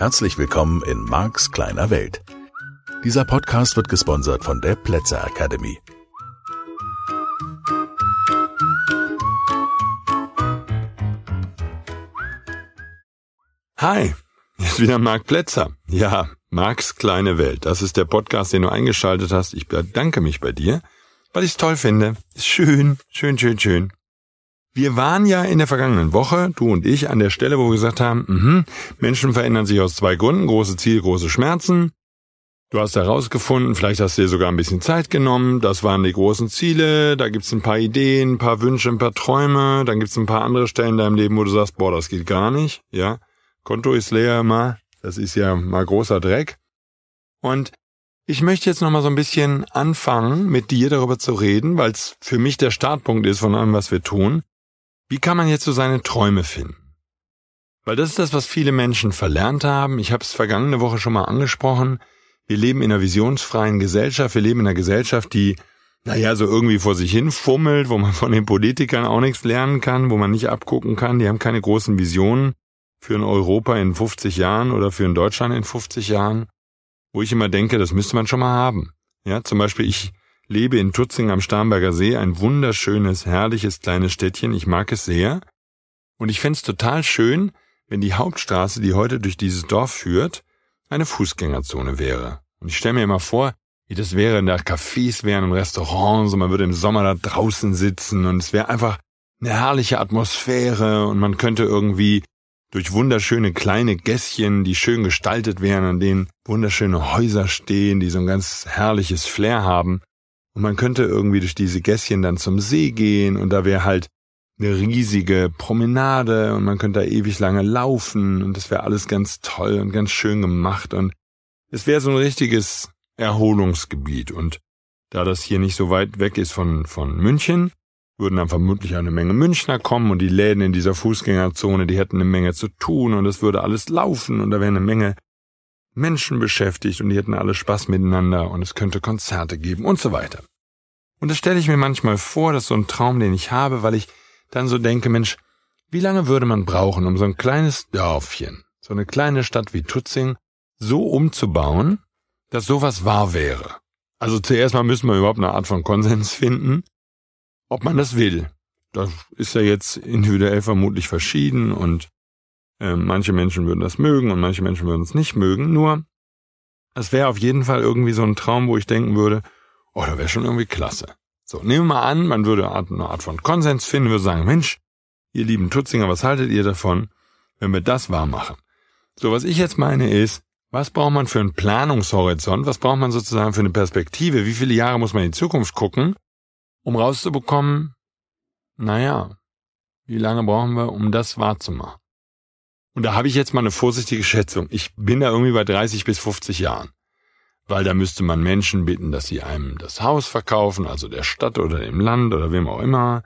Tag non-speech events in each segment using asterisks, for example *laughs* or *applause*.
Herzlich willkommen in Marks kleiner Welt. Dieser Podcast wird gesponsert von der Plätzer Academy. Hi, hier ist wieder Marc Plätzer. Ja, Marks kleine Welt. Das ist der Podcast, den du eingeschaltet hast. Ich bedanke mich bei dir, weil ich es toll finde. Schön, schön, schön, schön. Wir waren ja in der vergangenen Woche, du und ich, an der Stelle, wo wir gesagt haben, mh, Menschen verändern sich aus zwei Gründen, große Ziele, große Schmerzen. Du hast herausgefunden, vielleicht hast du dir sogar ein bisschen Zeit genommen, das waren die großen Ziele, da gibt's ein paar Ideen, ein paar Wünsche, ein paar Träume, dann gibt's ein paar andere Stellen in deinem Leben, wo du sagst, boah, das geht gar nicht, ja. Konto ist leer immer, das ist ja mal großer Dreck. Und ich möchte jetzt nochmal so ein bisschen anfangen, mit dir darüber zu reden, weil es für mich der Startpunkt ist von allem, was wir tun. Wie kann man jetzt so seine Träume finden? Weil das ist das, was viele Menschen verlernt haben. Ich habe es vergangene Woche schon mal angesprochen. Wir leben in einer visionsfreien Gesellschaft. Wir leben in einer Gesellschaft, die, naja, so irgendwie vor sich hin fummelt, wo man von den Politikern auch nichts lernen kann, wo man nicht abgucken kann. Die haben keine großen Visionen für ein Europa in 50 Jahren oder für ein Deutschland in 50 Jahren, wo ich immer denke, das müsste man schon mal haben. Ja, zum Beispiel ich lebe in Tutzing am Starnberger See, ein wunderschönes, herrliches kleines Städtchen. Ich mag es sehr. Und ich fände total schön, wenn die Hauptstraße, die heute durch dieses Dorf führt, eine Fußgängerzone wäre. Und ich stelle mir immer vor, wie das wäre, wenn da Cafés wären und Restaurants und man würde im Sommer da draußen sitzen und es wäre einfach eine herrliche Atmosphäre und man könnte irgendwie durch wunderschöne kleine Gässchen, die schön gestaltet wären, an denen wunderschöne Häuser stehen, die so ein ganz herrliches Flair haben, und man könnte irgendwie durch diese Gässchen dann zum See gehen und da wäre halt eine riesige Promenade und man könnte da ewig lange laufen und das wäre alles ganz toll und ganz schön gemacht und es wäre so ein richtiges Erholungsgebiet und da das hier nicht so weit weg ist von, von München, würden dann vermutlich eine Menge Münchner kommen und die Läden in dieser Fußgängerzone, die hätten eine Menge zu tun und es würde alles laufen und da wäre eine Menge Menschen beschäftigt und die hätten alle Spaß miteinander und es könnte Konzerte geben und so weiter. Und das stelle ich mir manchmal vor, das ist so ein Traum, den ich habe, weil ich dann so denke, Mensch, wie lange würde man brauchen, um so ein kleines Dörfchen, so eine kleine Stadt wie Tutzing, so umzubauen, dass sowas wahr wäre? Also zuerst mal müssen wir überhaupt eine Art von Konsens finden, ob man das will. Das ist ja jetzt individuell vermutlich verschieden und äh, manche Menschen würden das mögen und manche Menschen würden es nicht mögen. Nur, es wäre auf jeden Fall irgendwie so ein Traum, wo ich denken würde, oh, das wäre schon irgendwie klasse. So, nehmen wir mal an, man würde eine Art von Konsens finden, würde sagen, Mensch, ihr lieben Tutzinger, was haltet ihr davon, wenn wir das wahr machen? So, was ich jetzt meine ist, was braucht man für einen Planungshorizont? Was braucht man sozusagen für eine Perspektive? Wie viele Jahre muss man in die Zukunft gucken, um rauszubekommen, naja, wie lange brauchen wir, um das wahrzumachen? Und da habe ich jetzt mal eine vorsichtige Schätzung. Ich bin da irgendwie bei 30 bis 50 Jahren. Weil da müsste man Menschen bitten, dass sie einem das Haus verkaufen, also der Stadt oder dem Land oder wem auch immer.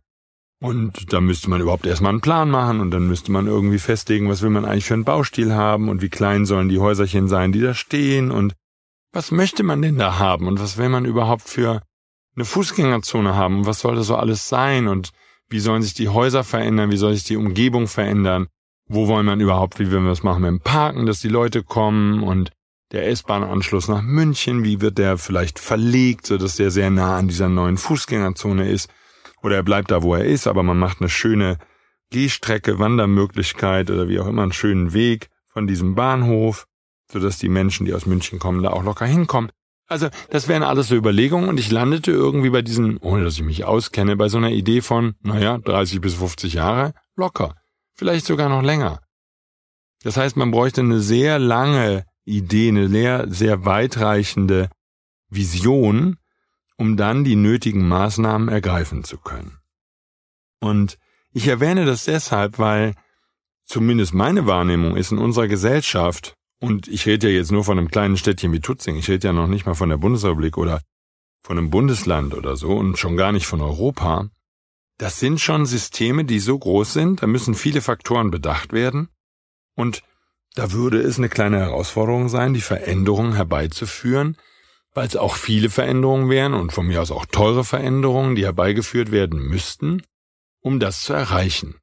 Und da müsste man überhaupt erstmal einen Plan machen und dann müsste man irgendwie festlegen, was will man eigentlich für einen Baustil haben und wie klein sollen die Häuserchen sein, die da stehen und was möchte man denn da haben und was will man überhaupt für eine Fußgängerzone haben und was soll das so alles sein und wie sollen sich die Häuser verändern, wie soll sich die Umgebung verändern wo wollen man überhaupt, wie wollen wir es machen? Mit dem Parken, dass die Leute kommen und der S-Bahn-Anschluss nach München, wie wird der vielleicht verlegt, so dass der sehr nah an dieser neuen Fußgängerzone ist? Oder er bleibt da, wo er ist, aber man macht eine schöne Gehstrecke, Wandermöglichkeit oder wie auch immer einen schönen Weg von diesem Bahnhof, so dass die Menschen, die aus München kommen, da auch locker hinkommen. Also, das wären alles so Überlegungen und ich landete irgendwie bei diesen, ohne dass ich mich auskenne, bei so einer Idee von, naja, 30 bis 50 Jahre, locker vielleicht sogar noch länger. Das heißt, man bräuchte eine sehr lange Idee, eine sehr, sehr weitreichende Vision, um dann die nötigen Maßnahmen ergreifen zu können. Und ich erwähne das deshalb, weil zumindest meine Wahrnehmung ist in unserer Gesellschaft, und ich rede ja jetzt nur von einem kleinen Städtchen wie Tutzing, ich rede ja noch nicht mal von der Bundesrepublik oder von einem Bundesland oder so und schon gar nicht von Europa, das sind schon Systeme, die so groß sind, da müssen viele Faktoren bedacht werden und da würde es eine kleine Herausforderung sein, die Veränderungen herbeizuführen, weil es auch viele Veränderungen wären und von mir aus auch teure Veränderungen, die herbeigeführt werden müssten, um das zu erreichen.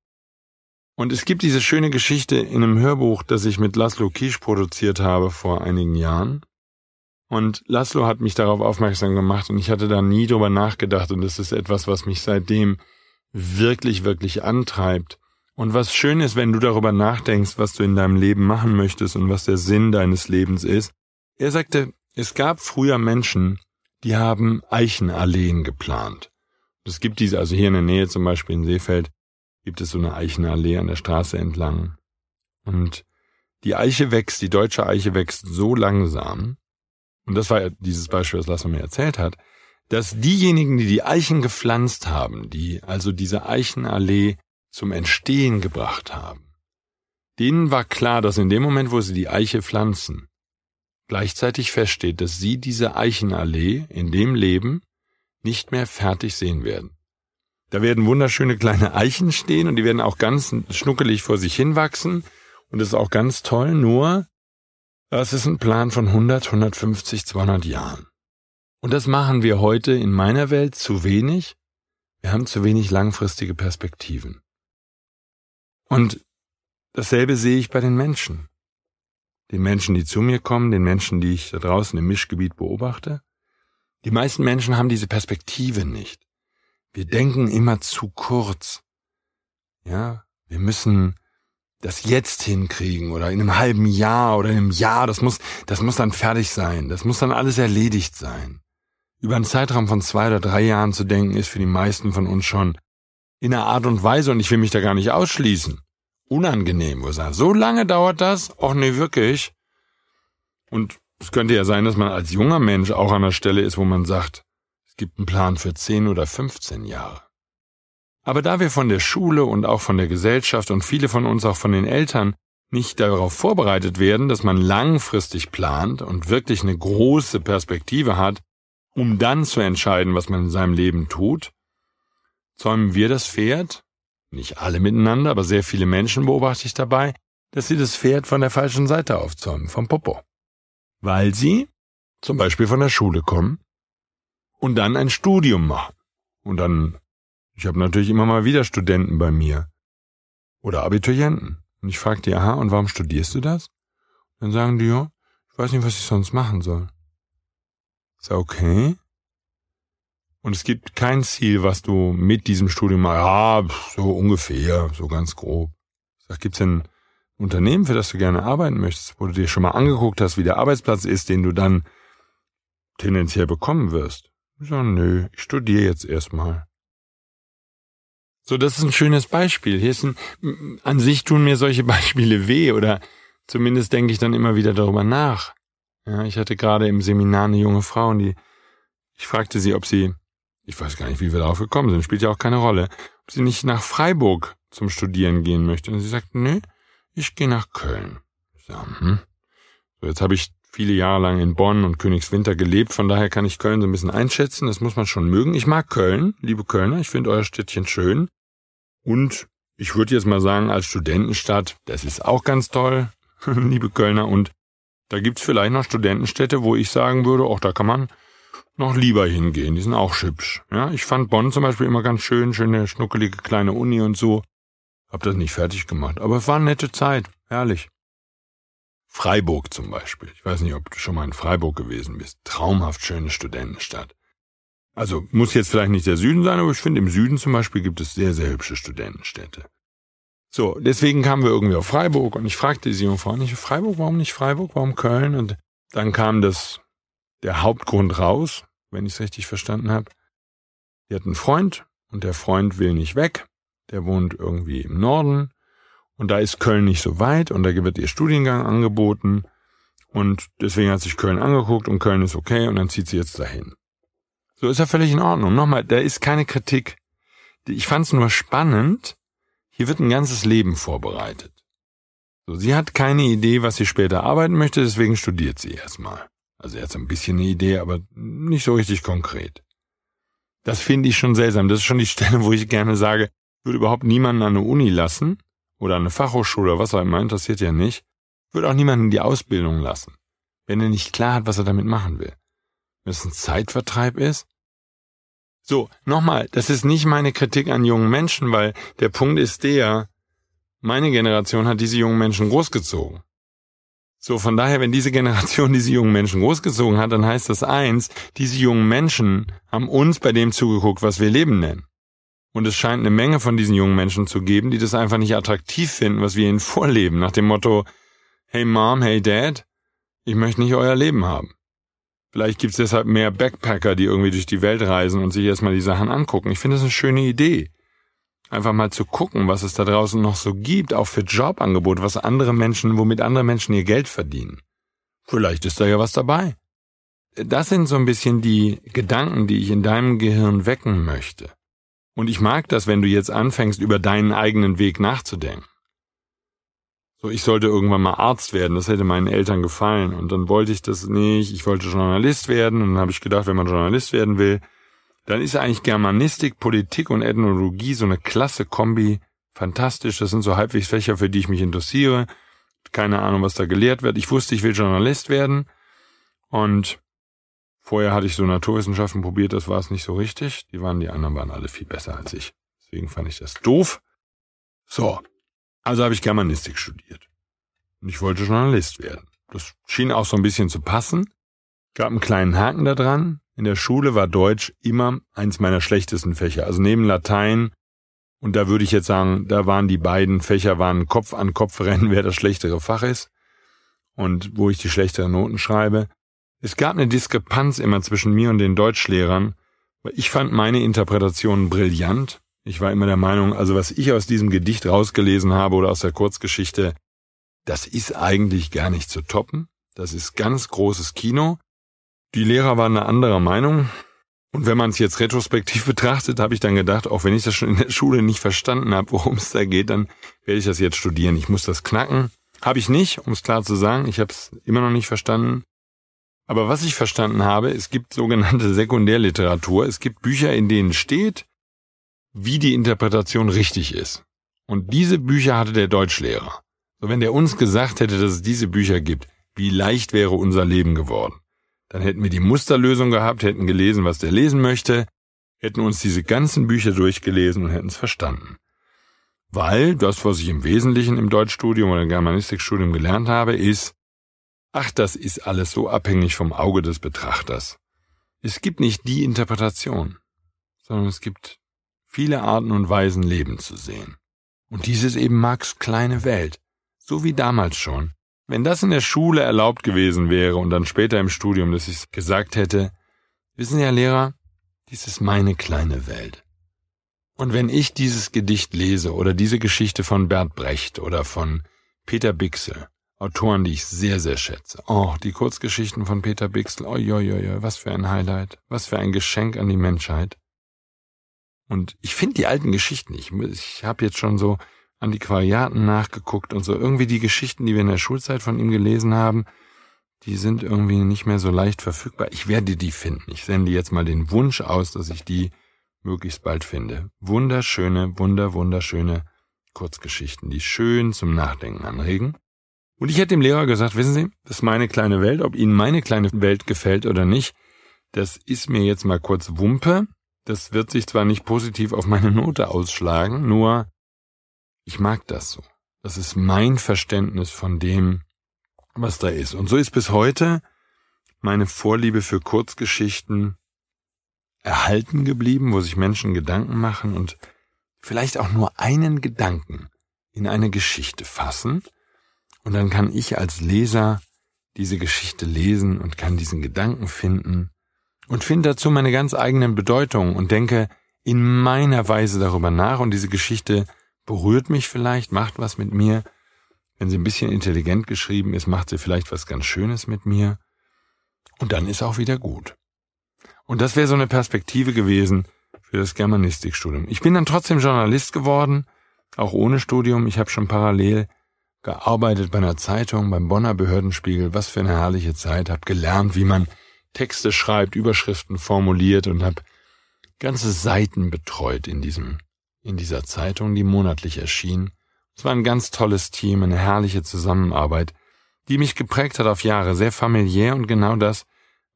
Und es gibt diese schöne Geschichte in einem Hörbuch, das ich mit Laszlo Kisch produziert habe vor einigen Jahren. Und Laszlo hat mich darauf aufmerksam gemacht und ich hatte da nie drüber nachgedacht und das ist etwas, was mich seitdem wirklich, wirklich antreibt. Und was schön ist, wenn du darüber nachdenkst, was du in deinem Leben machen möchtest und was der Sinn deines Lebens ist. Er sagte, es gab früher Menschen, die haben Eichenalleen geplant. Es gibt diese, also hier in der Nähe zum Beispiel in Seefeld, gibt es so eine Eichenallee an der Straße entlang. Und die Eiche wächst, die deutsche Eiche wächst so langsam, und das war dieses Beispiel, was Lasse mir erzählt hat, dass diejenigen, die die Eichen gepflanzt haben, die also diese Eichenallee zum Entstehen gebracht haben, denen war klar, dass in dem Moment, wo sie die Eiche pflanzen, gleichzeitig feststeht, dass sie diese Eichenallee in dem Leben nicht mehr fertig sehen werden. Da werden wunderschöne kleine Eichen stehen und die werden auch ganz schnuckelig vor sich hinwachsen und das ist auch ganz toll, nur das ist ein Plan von 100, 150, 200 Jahren. Und das machen wir heute in meiner Welt zu wenig. Wir haben zu wenig langfristige Perspektiven. Und dasselbe sehe ich bei den Menschen den Menschen, die zu mir kommen, den Menschen, die ich da draußen im Mischgebiet beobachte. Die meisten Menschen haben diese Perspektive nicht. Wir denken immer zu kurz. Ja, wir müssen das jetzt hinkriegen oder in einem halben Jahr oder in einem Jahr, das muss, das muss dann fertig sein. Das muss dann alles erledigt sein. Über einen Zeitraum von zwei oder drei Jahren zu denken, ist für die meisten von uns schon in einer Art und Weise, und ich will mich da gar nicht ausschließen, unangenehm, wo er sagt, so lange dauert das? Och nee, wirklich. Und es könnte ja sein, dass man als junger Mensch auch an der Stelle ist, wo man sagt, es gibt einen Plan für 10 oder 15 Jahre. Aber da wir von der Schule und auch von der Gesellschaft und viele von uns auch von den Eltern nicht darauf vorbereitet werden, dass man langfristig plant und wirklich eine große Perspektive hat, um dann zu entscheiden, was man in seinem Leben tut, zäumen wir das Pferd nicht alle miteinander, aber sehr viele Menschen beobachte ich dabei, dass sie das Pferd von der falschen Seite aufzäumen, vom Popo. Weil sie zum Beispiel von der Schule kommen und dann ein Studium machen. Und dann, ich habe natürlich immer mal wieder Studenten bei mir oder Abiturienten. Und ich frage die, aha, und warum studierst du das? Dann sagen die, ja, ich weiß nicht, was ich sonst machen soll. Ja okay. Und es gibt kein Ziel, was du mit diesem Studium mal, ja, so ungefähr, so ganz grob. Sag, gibt's denn ein Unternehmen, für das du gerne arbeiten möchtest, wo du dir schon mal angeguckt hast, wie der Arbeitsplatz ist, den du dann tendenziell bekommen wirst? Ich sag, nö, ich studiere jetzt erstmal. So, das ist ein schönes Beispiel. Hier ist ein, an sich tun mir solche *laughs* Beispiele weh oder zumindest denke ich dann immer wieder darüber nach. Ja, ich hatte gerade im Seminar eine junge Frau und die, ich fragte sie, ob sie ich weiß gar nicht, wie wir darauf gekommen sind, spielt ja auch keine Rolle, ob sie nicht nach Freiburg zum Studieren gehen möchte. Und sie sagt, nö, ich gehe nach Köln. Ich sag, hm. So, jetzt habe ich viele Jahre lang in Bonn und Königswinter gelebt, von daher kann ich Köln so ein bisschen einschätzen, das muss man schon mögen. Ich mag Köln, liebe Kölner, ich finde euer Städtchen schön. Und ich würde jetzt mal sagen, als Studentenstadt, das ist auch ganz toll, *laughs* liebe Kölner. Und da gibt's vielleicht noch Studentenstädte, wo ich sagen würde, auch da kann man noch lieber hingehen. Die sind auch hübsch. Ja, ich fand Bonn zum Beispiel immer ganz schön, schöne schnuckelige kleine Uni und so. Hab das nicht fertig gemacht, aber es war eine nette Zeit, herrlich. Freiburg zum Beispiel. Ich weiß nicht, ob du schon mal in Freiburg gewesen bist. Traumhaft schöne Studentenstadt. Also muss jetzt vielleicht nicht der Süden sein, aber ich finde im Süden zum Beispiel gibt es sehr, sehr hübsche Studentenstädte. So, deswegen kamen wir irgendwie auf Freiburg und ich fragte die junge Frau nicht, Freiburg, warum nicht Freiburg, warum Köln? Und dann kam das, der Hauptgrund raus, wenn ich es richtig verstanden habe. Die hat einen Freund und der Freund will nicht weg. Der wohnt irgendwie im Norden und da ist Köln nicht so weit und da wird ihr Studiengang angeboten und deswegen hat sich Köln angeguckt und Köln ist okay und dann zieht sie jetzt dahin. So ist ja völlig in Ordnung. Nochmal, da ist keine Kritik. Ich fand es nur spannend. Hier wird ein ganzes Leben vorbereitet. So, sie hat keine Idee, was sie später arbeiten möchte, deswegen studiert sie erstmal. Also er hat so ein bisschen eine Idee, aber nicht so richtig konkret. Das finde ich schon seltsam. Das ist schon die *laughs* Stelle, wo ich gerne sage, würde überhaupt niemanden an eine Uni lassen oder an eine Fachhochschule oder was auch immer, interessiert ja nicht. Würde auch niemanden die Ausbildung lassen, wenn er nicht klar hat, was er damit machen will. Wenn es ein Zeitvertreib ist. So, nochmal, das ist nicht meine Kritik an jungen Menschen, weil der Punkt ist der, Meine Generation hat diese jungen Menschen großgezogen. So, von daher, wenn diese Generation *laughs* diese jungen Menschen großgezogen hat, dann heißt das eins, diese jungen Menschen haben uns bei dem zugeguckt, was wir Leben nennen. Und es scheint eine Menge von diesen jungen Menschen zu geben, die das einfach nicht attraktiv finden, was wir ihnen vorleben, nach dem Motto, hey Mom, hey Dad, ich möchte nicht euer Leben haben. Vielleicht gibt's deshalb mehr Backpacker, die irgendwie durch die Welt reisen und sich erstmal die Sachen angucken. Ich finde das eine schöne Idee. Einfach mal zu gucken, was es da draußen noch so gibt, auch für Jobangebote, was andere Menschen, womit andere Menschen ihr Geld verdienen. Vielleicht ist da ja was dabei. Das sind so ein bisschen die Gedanken, die ich in deinem Gehirn wecken möchte. Und ich mag das, wenn du jetzt anfängst, über deinen eigenen Weg nachzudenken. So, ich sollte irgendwann mal Arzt werden, das hätte meinen Eltern gefallen. Und dann wollte ich das nicht, ich wollte Journalist werden. Und dann habe ich gedacht, wenn man Journalist werden will, dann ist eigentlich Germanistik, Politik und Ethnologie so eine klasse Kombi. Fantastisch, das sind so halbwegs Fächer, für die ich mich interessiere. Keine Ahnung, was da gelehrt wird. Ich wusste, ich will Journalist werden. Und vorher hatte ich so Naturwissenschaften probiert, das war es nicht so richtig. Die waren, die anderen waren alle viel besser als ich. Deswegen fand ich das doof. So, also habe ich Germanistik studiert. Und ich wollte Journalist werden. Das schien auch so ein bisschen zu passen. Gab einen kleinen Haken da dran. In der Schule war Deutsch immer eins meiner schlechtesten Fächer. Also neben Latein, und da würde ich jetzt sagen, da waren die beiden Fächer waren Kopf an Kopf rennen, *laughs* wer das schlechtere Fach ist. Und wo ich die schlechteren Noten schreibe. Es gab eine Diskrepanz immer zwischen mir und den Deutschlehrern, weil ich fand meine Interpretation brillant ich war immer der Meinung, also was ich aus diesem Gedicht rausgelesen habe oder aus der Kurzgeschichte, das ist eigentlich gar nicht zu toppen. Das ist ganz großes Kino. Die Lehrer waren eine anderer Meinung. Und wenn man es jetzt retrospektiv *laughs* betrachtet, habe ich dann gedacht, auch wenn ich das schon in der Schule nicht verstanden habe, worum es da geht, dann werde ich das jetzt studieren. Ich muss das knacken. Habe ich nicht, um es klar zu sagen. Ich habe es immer noch nicht verstanden. Aber was ich verstanden habe, es gibt sogenannte *laughs* Sekundärliteratur. Es gibt Bücher, in denen steht, wie die Interpretation richtig ist. Und diese Bücher hatte der Deutschlehrer. So wenn der uns gesagt hätte, dass es diese Bücher gibt, wie leicht wäre unser Leben geworden. Dann hätten wir die Musterlösung gehabt, hätten gelesen, was der lesen möchte, hätten uns diese ganzen Bücher durchgelesen und hätten es verstanden. Weil das, was ich im Wesentlichen im Deutschstudium oder im Germanistikstudium gelernt habe, ist, ach, das ist alles so abhängig vom Auge des Betrachters. Es gibt nicht die Interpretation, sondern es gibt viele Arten und Weisen Leben zu sehen. Und dies ist eben Max kleine Welt, so wie damals schon. Wenn das in der Schule erlaubt gewesen wäre und dann später im Studium, dass ich gesagt hätte, wissen ja Lehrer, dies ist meine kleine Welt. Und wenn ich dieses Gedicht lese oder diese Geschichte von Bert Brecht oder von Peter Bixel, Autoren, die ich sehr, sehr schätze. Oh, die Kurzgeschichten von Peter Bixel, oi, oi, oi, was für ein Highlight, was für ein Geschenk an die Menschheit. Und ich finde die alten Geschichten, ich, ich habe jetzt schon so Antiquariaten nachgeguckt und so irgendwie die Geschichten, die wir in der Schulzeit von ihm gelesen haben, die sind irgendwie nicht mehr so leicht verfügbar. Ich werde die finden. Ich sende jetzt mal den Wunsch aus, dass ich die möglichst bald finde. Wunderschöne, wunder, wunderschöne Kurzgeschichten, die schön zum Nachdenken anregen. Und ich hätte dem Lehrer gesagt, wissen Sie, das ist meine kleine Welt, ob Ihnen meine kleine Welt gefällt oder nicht, das ist mir jetzt mal kurz Wumpe. Das wird sich zwar nicht positiv auf meine Note ausschlagen, nur ich mag das so. Das ist mein Verständnis von dem, was da ist. Und so ist bis heute meine Vorliebe für Kurzgeschichten erhalten geblieben, wo sich Menschen Gedanken machen und vielleicht auch nur einen Gedanken in eine Geschichte fassen. Und dann kann ich als Leser diese Geschichte lesen und kann diesen Gedanken finden und finde dazu meine ganz eigenen Bedeutungen und denke in meiner Weise darüber nach und diese Geschichte berührt mich vielleicht, macht was mit mir. Wenn sie ein bisschen intelligent geschrieben ist, macht sie vielleicht was ganz Schönes mit mir. Und dann ist auch wieder gut. Und das wäre so eine Perspektive gewesen für das Germanistikstudium. Ich bin dann trotzdem Journalist geworden, auch ohne Studium. Ich habe schon parallel gearbeitet bei einer Zeitung, beim Bonner Behördenspiegel. Was für eine herrliche Zeit. Habe gelernt, wie man Texte schreibt, Überschriften formuliert und habe ganze Seiten betreut in diesem, in dieser Zeitung, die monatlich erschien. Es war ein ganz tolles Team, eine herrliche Zusammenarbeit, die mich geprägt hat auf Jahre, sehr familiär und genau das,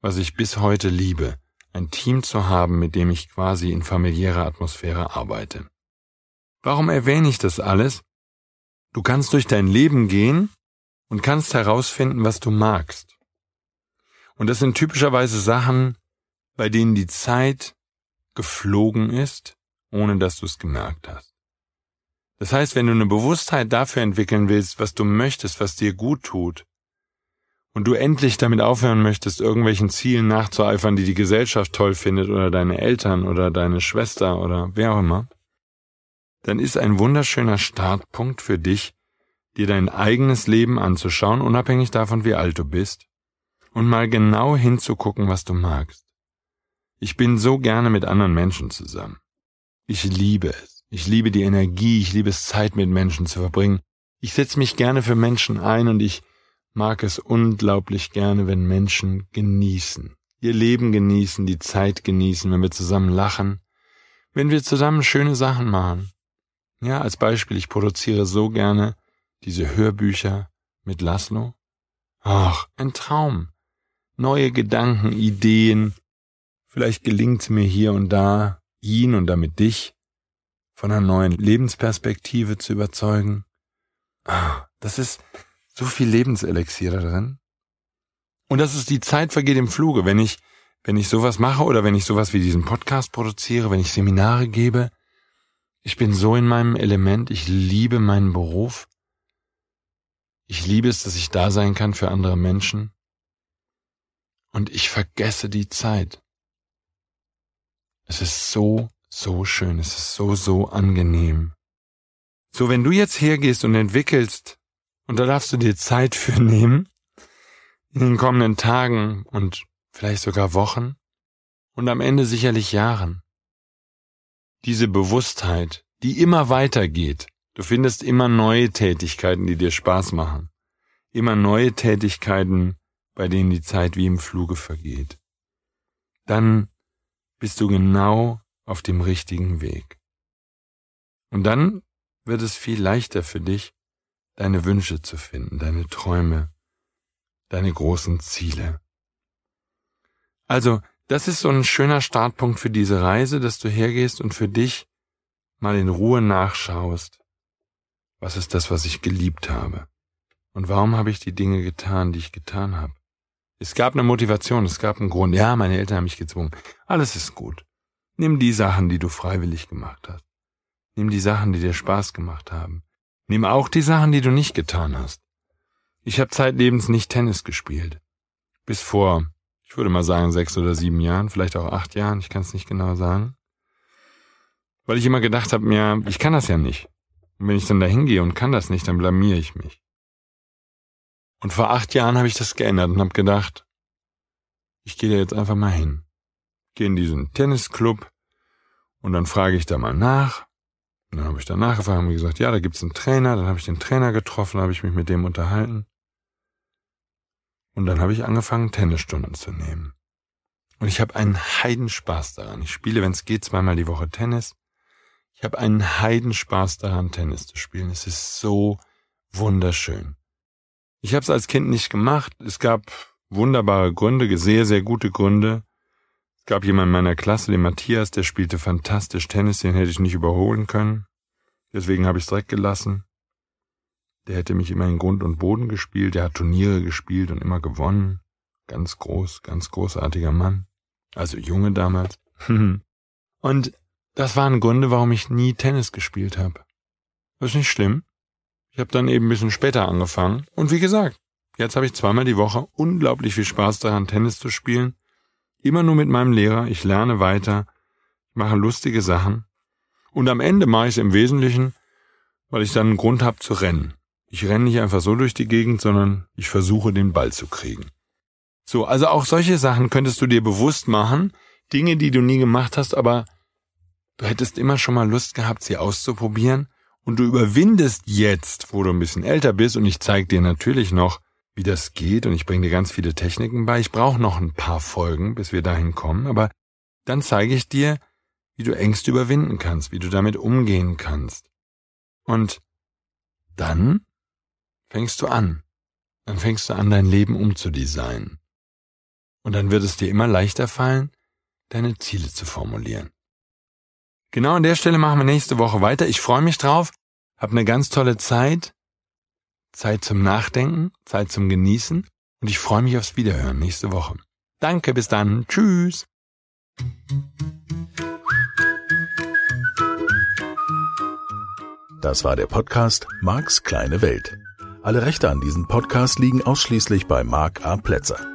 was ich bis heute liebe, ein Team zu haben, mit dem ich quasi in familiärer Atmosphäre arbeite. Warum erwähne ich das alles? Du kannst durch dein Leben gehen und kannst herausfinden, was du magst. Und das sind typischerweise Sachen, bei denen die Zeit geflogen ist, ohne dass du es gemerkt hast. Das heißt, wenn du eine Bewusstheit dafür entwickeln willst, was du möchtest, was dir gut tut, und du endlich damit aufhören möchtest, irgendwelchen Zielen nachzueifern, die die Gesellschaft toll findet oder deine Eltern oder deine Schwester oder wer auch immer, dann ist ein wunderschöner Startpunkt für dich, dir dein eigenes Leben anzuschauen, unabhängig davon, wie alt du bist, und mal genau hinzugucken, was du magst. Ich bin so gerne mit anderen Menschen zusammen. Ich liebe es. Ich liebe die Energie, ich liebe es, Zeit mit Menschen zu verbringen. Ich setze mich gerne für Menschen ein und ich mag es unglaublich gerne, wenn Menschen genießen, ihr Leben genießen, die Zeit genießen, wenn wir zusammen lachen, wenn wir zusammen schöne Sachen machen. Ja, als Beispiel, ich produziere so gerne diese Hörbücher mit Laszlo. Ach, ein Traum. Neue Gedanken, Ideen. Vielleicht gelingt es mir hier und da, ihn und damit dich von einer neuen Lebensperspektive zu überzeugen. Ah, das ist, so viel Lebenselixier da drin. Und das ist die Zeit vergeht im Fluge, wenn ich, wenn ich sowas mache oder wenn ich sowas wie diesen Podcast produziere, wenn ich Seminare gebe. Ich bin so in meinem Element, ich liebe meinen Beruf. Ich liebe es, dass ich da sein kann für andere Menschen. Und ich vergesse die Zeit. Es ist so, so schön, es ist so, so angenehm. So, wenn du jetzt hergehst und entwickelst und da darfst du dir Zeit für nehmen, in den kommenden Tagen und vielleicht sogar Wochen und am Ende sicherlich Jahren. Diese Bewusstheit, die immer weitergeht. Du findest immer neue Tätigkeiten, die dir Spaß machen. Immer neue Tätigkeiten, bei denen die Zeit wie im Fluge vergeht. Dann bist du genau auf dem richtigen Weg. Und dann wird es viel leichter für dich, deine Wünsche zu finden, deine Träume, deine großen Ziele. Also, das ist so ein schöner Startpunkt für diese Reise, dass du hergehst und für dich mal in Ruhe nachschaust, was ist das, was ich geliebt habe? Und warum habe ich die Dinge getan, die ich getan habe? Es gab eine Motivation, es gab einen Grund. Ja, meine Eltern haben mich gezwungen. Alles ist gut. Nimm die Sachen, die du freiwillig gemacht hast. Nimm die Sachen, die dir Spaß gemacht haben. Nimm auch die Sachen, die du nicht getan hast. Ich habe zeitlebens nicht Tennis gespielt. Bis vor, ich würde mal sagen, sechs oder sieben Jahren, vielleicht auch acht Jahren, ich kann es nicht genau sagen. Weil ich immer gedacht habe, mir, ich kann das ja nicht. Und wenn ich dann da hingehe und kann das nicht, dann blamier ich mich. Und vor acht Jahren habe ich das geändert und habe gedacht, ich gehe da jetzt einfach mal hin. Gehe in diesen Tennisclub und dann frage ich da mal nach und dann habe ich danach gefragt, haben gesagt, ja, da gibt's einen Trainer. Dann habe ich den Trainer getroffen, habe ich mich mit dem unterhalten. Und dann habe ich angefangen, Tennisstunden zu nehmen. Und ich habe einen Heidenspaß daran. Ich spiele, wenn es geht, zweimal die Woche Tennis. Ich habe einen Heidenspaß daran, Tennis zu spielen. Es ist so wunderschön. Ich habe es als Kind nicht gemacht. Es gab wunderbare Gründe, sehr, sehr gute Gründe. Es gab jemanden in meiner Klasse, den Matthias, der spielte fantastisch Tennis, den hätte ich nicht überholen können. Deswegen habe ich es direkt gelassen. Der hätte mich immer in Grund und Boden gespielt, der hat Turniere gespielt und immer gewonnen. Ganz groß, ganz großartiger Mann. Also Junge damals. *laughs* und das waren Gründe, warum ich nie Tennis gespielt habe. Das ist nicht schlimm. Ich habe dann eben ein bisschen später angefangen. Und wie gesagt, jetzt habe ich zweimal die Woche unglaublich viel Spaß daran, Tennis zu spielen Immer nur mit meinem Lehrer, ich lerne weiter, ich mache lustige Sachen. Und am Ende mache ich es im Wesentlichen, weil ich dann einen Grund habe zu rennen. Ich renne nicht einfach so durch die Gegend, sondern ich versuche den Ball zu kriegen. So, also auch solche Sachen könntest du dir bewusst machen, Dinge, die du nie gemacht hast, aber du hättest immer schon mal Lust gehabt, sie auszuprobieren und du überwindest jetzt, wo du ein bisschen älter bist und ich zeige dir natürlich noch, wie das geht und ich bringe dir ganz viele Techniken bei. Ich brauche noch ein paar Folgen, bis wir dahin kommen, aber dann zeige ich dir, wie du Ängste überwinden kannst, wie du damit umgehen kannst. Und dann fängst du an. Dann fängst du an, dein Leben umzudesignen. Und dann wird es dir immer leichter fallen, deine Ziele zu formulieren. Genau an der Stelle machen wir nächste Woche weiter. Ich freue mich drauf, hab eine ganz tolle Zeit Zeit zum Nachdenken, Zeit zum Genießen und ich freue mich aufs Wiederhören nächste Woche. Danke, bis dann. Tschüss. Das war der Podcast Marks kleine Welt. Alle Rechte an diesem Podcast liegen ausschließlich bei Mark A. Plätzer.